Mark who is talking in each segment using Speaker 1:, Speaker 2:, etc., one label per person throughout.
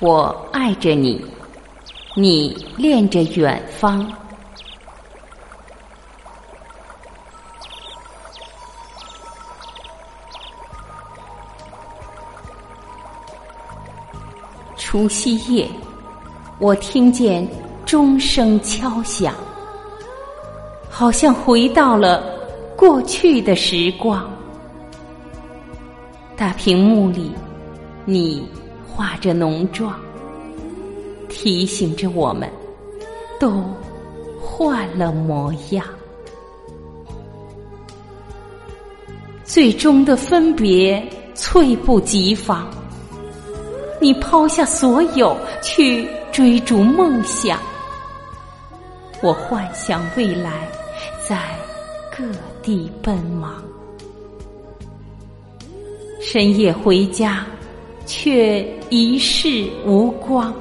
Speaker 1: 我爱着你，你恋着远方。除夕夜，我听见钟声敲响，好像回到了过去的时光。大屏幕里，你化着浓妆，提醒着我们，都换了模样。最终的分别，猝不及防。你抛下所有去追逐梦想，我幻想未来，在各地奔忙。深夜回家，却一世无光。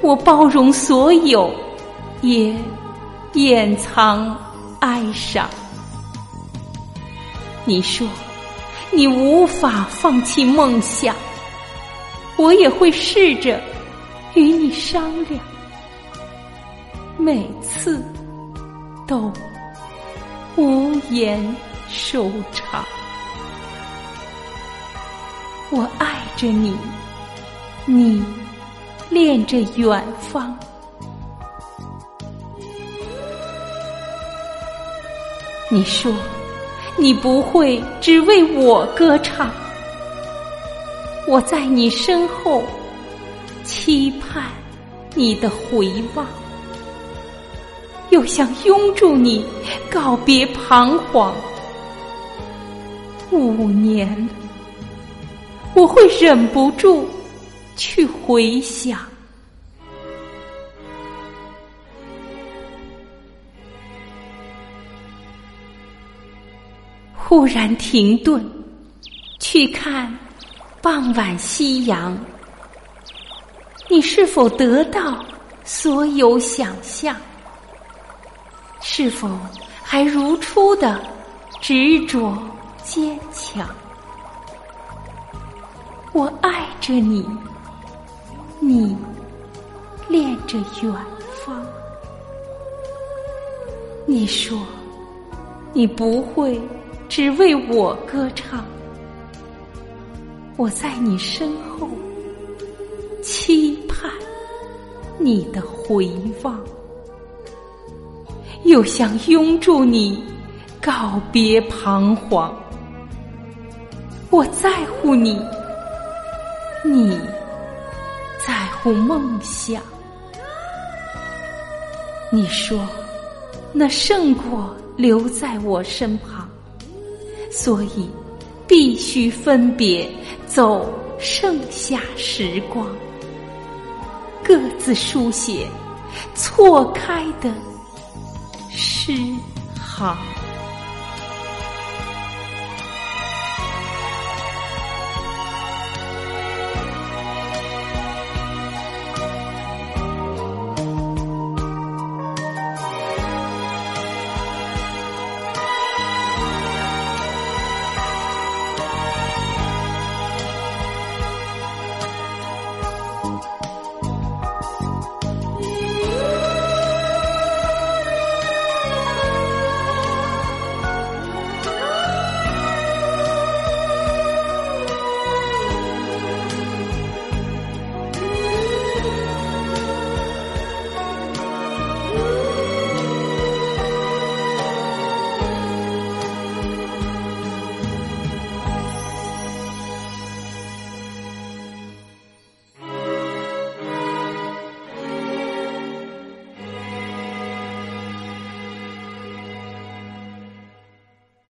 Speaker 1: 我包容所有，也掩藏哀伤。你说，你无法放弃梦想，我也会试着与你商量。每次都无言收场。我爱着你，你恋着远方。你说，你不会只为我歌唱。我在你身后，期盼你的回望，又想拥住你，告别彷徨。五年了。我会忍不住去回想，忽然停顿，去看傍晚夕阳。你是否得到所有想象？是否还如初的执着坚强？我爱着你，你恋着远方。你说，你不会只为我歌唱。我在你身后，期盼你的回望，又想拥住你，告别彷徨。我在乎你。你在乎梦想，你说那胜过留在我身旁，所以必须分别走剩下时光，各自书写错开的诗行。